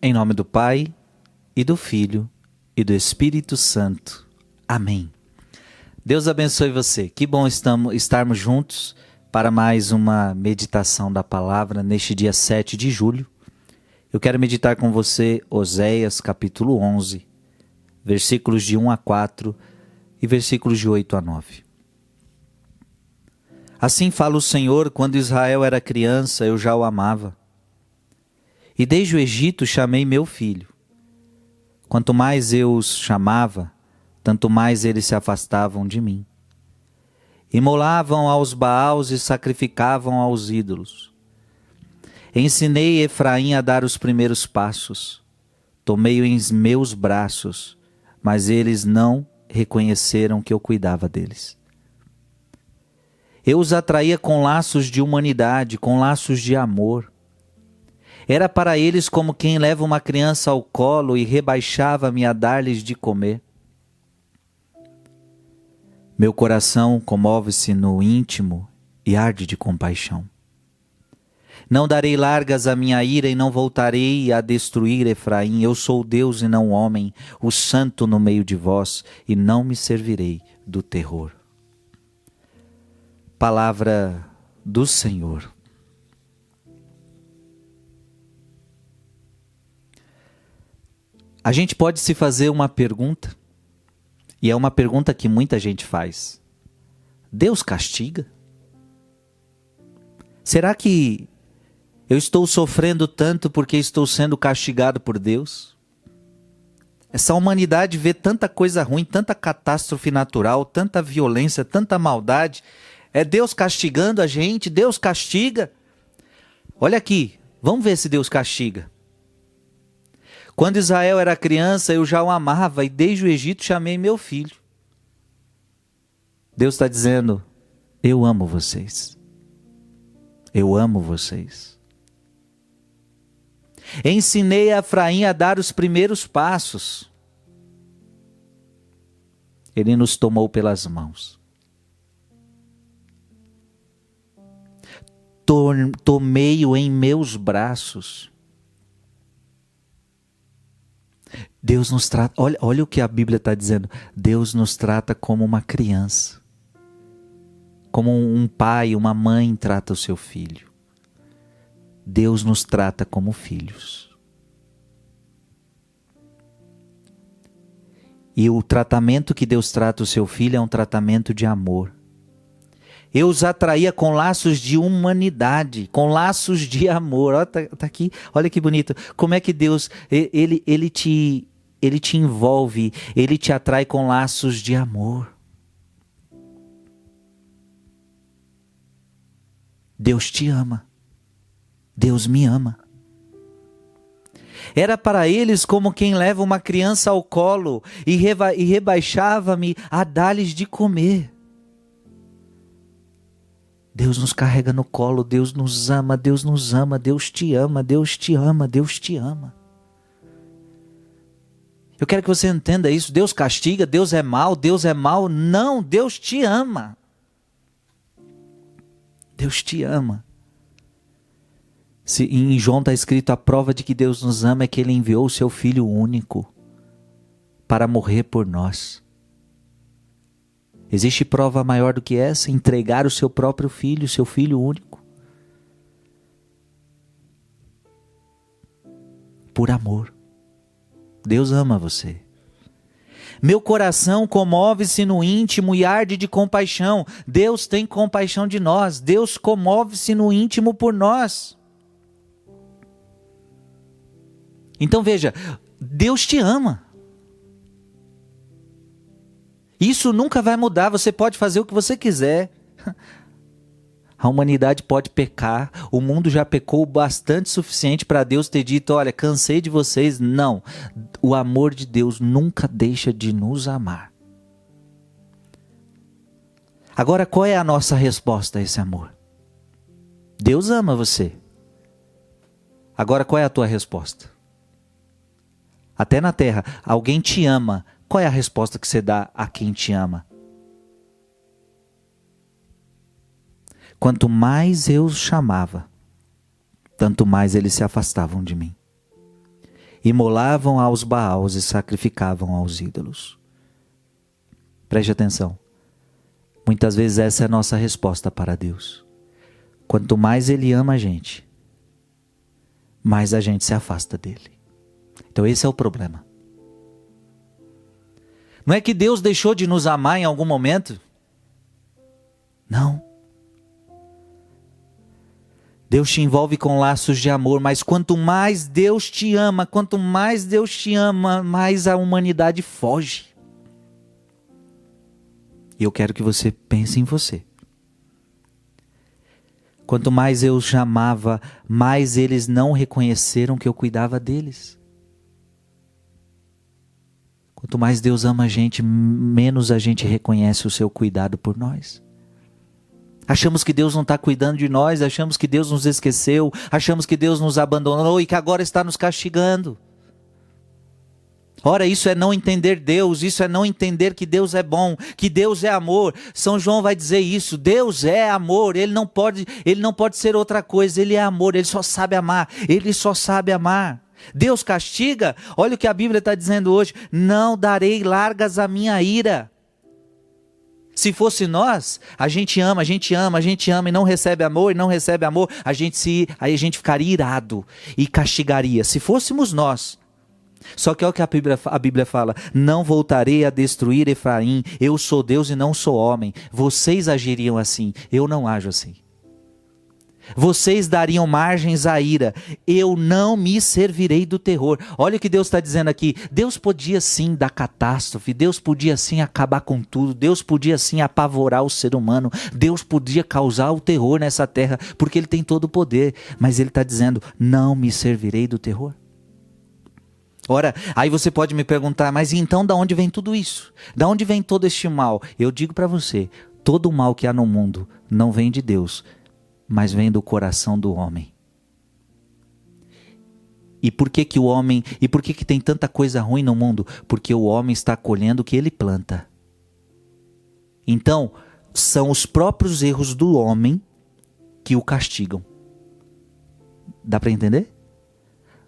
Em nome do Pai, e do Filho, e do Espírito Santo. Amém. Deus abençoe você. Que bom estamos, estarmos juntos para mais uma meditação da palavra neste dia 7 de julho. Eu quero meditar com você Oséias capítulo 11, versículos de 1 a 4 e versículos de 8 a 9. Assim fala o Senhor: quando Israel era criança, eu já o amava. E desde o Egito chamei meu filho. Quanto mais eu os chamava, tanto mais eles se afastavam de mim. Imolavam aos Baals e sacrificavam aos ídolos. Ensinei Efraim a dar os primeiros passos. Tomei-o em meus braços, mas eles não reconheceram que eu cuidava deles. Eu os atraía com laços de humanidade, com laços de amor. Era para eles como quem leva uma criança ao colo e rebaixava-me a dar-lhes de comer. Meu coração comove-se no íntimo e arde de compaixão. Não darei largas à minha ira e não voltarei a destruir Efraim. Eu sou Deus e não homem, o santo no meio de vós, e não me servirei do terror. Palavra do Senhor. A gente pode se fazer uma pergunta, e é uma pergunta que muita gente faz: Deus castiga? Será que eu estou sofrendo tanto porque estou sendo castigado por Deus? Essa humanidade vê tanta coisa ruim, tanta catástrofe natural, tanta violência, tanta maldade. É Deus castigando a gente? Deus castiga? Olha aqui, vamos ver se Deus castiga. Quando Israel era criança, eu já o amava e desde o Egito chamei meu filho. Deus está dizendo: Eu amo vocês. Eu amo vocês. Ensinei a Efraim a dar os primeiros passos. Ele nos tomou pelas mãos. Tomei-o em meus braços. Deus nos trata, olha, olha o que a Bíblia está dizendo. Deus nos trata como uma criança, como um pai, uma mãe trata o seu filho. Deus nos trata como filhos. E o tratamento que Deus trata o seu filho é um tratamento de amor. Eu os atraía com laços de humanidade, com laços de amor. Olha, tá, tá aqui, olha que bonito. Como é que Deus ele, ele te ele te envolve, ele te atrai com laços de amor. Deus te ama. Deus me ama. Era para eles como quem leva uma criança ao colo e, reba e rebaixava-me a dar-lhes de comer. Deus nos carrega no colo, Deus nos ama, Deus nos ama, Deus te ama, Deus te ama, Deus te ama. Eu quero que você entenda isso. Deus castiga, Deus é mal, Deus é mal. Não, Deus te ama. Deus te ama. Se, em João está escrito: a prova de que Deus nos ama é que Ele enviou o seu Filho único para morrer por nós. Existe prova maior do que essa? Entregar o seu próprio filho, seu filho único. Por amor. Deus ama você. Meu coração comove-se no íntimo e arde de compaixão. Deus tem compaixão de nós. Deus comove-se no íntimo por nós. Então veja, Deus te ama. Isso nunca vai mudar. Você pode fazer o que você quiser. A humanidade pode pecar, o mundo já pecou bastante suficiente para Deus ter dito: olha, cansei de vocês. Não, o amor de Deus nunca deixa de nos amar. Agora, qual é a nossa resposta a esse amor? Deus ama você. Agora, qual é a tua resposta? Até na terra, alguém te ama. Qual é a resposta que você dá a quem te ama? Quanto mais eu os chamava, tanto mais eles se afastavam de mim. imolavam aos baals e sacrificavam aos ídolos. Preste atenção. Muitas vezes essa é a nossa resposta para Deus. Quanto mais Ele ama a gente, mais a gente se afasta dele. Então esse é o problema. Não é que Deus deixou de nos amar em algum momento? Não. Deus te envolve com laços de amor, mas quanto mais Deus te ama, quanto mais Deus te ama, mais a humanidade foge. E eu quero que você pense em você. Quanto mais eu chamava, mais eles não reconheceram que eu cuidava deles. Quanto mais Deus ama a gente, menos a gente reconhece o seu cuidado por nós. Achamos que Deus não está cuidando de nós, achamos que Deus nos esqueceu, achamos que Deus nos abandonou e que agora está nos castigando. Ora, isso é não entender Deus, isso é não entender que Deus é bom, que Deus é amor. São João vai dizer isso. Deus é amor, ele não pode, ele não pode ser outra coisa, ele é amor, ele só sabe amar, ele só sabe amar. Deus castiga? Olha o que a Bíblia está dizendo hoje: não darei largas à minha ira. Se fosse nós, a gente ama, a gente ama, a gente ama e não recebe amor e não recebe amor, a gente se, aí a gente ficaria irado e castigaria. Se fôssemos nós. Só que olha o que a Bíblia, a Bíblia fala: Não voltarei a destruir Efraim, eu sou Deus e não sou homem. Vocês agiriam assim, eu não ajo assim. Vocês dariam margens à ira, eu não me servirei do terror. Olha o que Deus está dizendo aqui. Deus podia sim dar catástrofe, Deus podia sim acabar com tudo, Deus podia sim apavorar o ser humano, Deus podia causar o terror nessa terra, porque Ele tem todo o poder. Mas Ele está dizendo: não me servirei do terror. Ora, aí você pode me perguntar, mas então da onde vem tudo isso? Da onde vem todo este mal? Eu digo para você, todo o mal que há no mundo não vem de Deus, mas vem do coração do homem. E por que que o homem, e por que que tem tanta coisa ruim no mundo? Porque o homem está colhendo o que ele planta. Então, são os próprios erros do homem que o castigam. Dá para entender?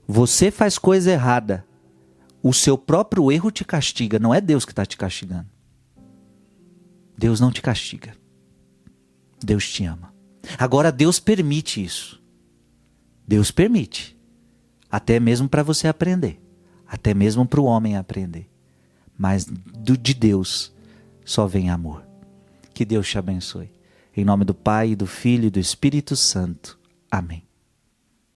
Você faz coisa errada, o seu próprio erro te castiga, não é Deus que está te castigando. Deus não te castiga. Deus te ama. Agora Deus permite isso. Deus permite. Até mesmo para você aprender. Até mesmo para o homem aprender. Mas do, de Deus só vem amor. Que Deus te abençoe. Em nome do Pai, do Filho e do Espírito Santo. Amém.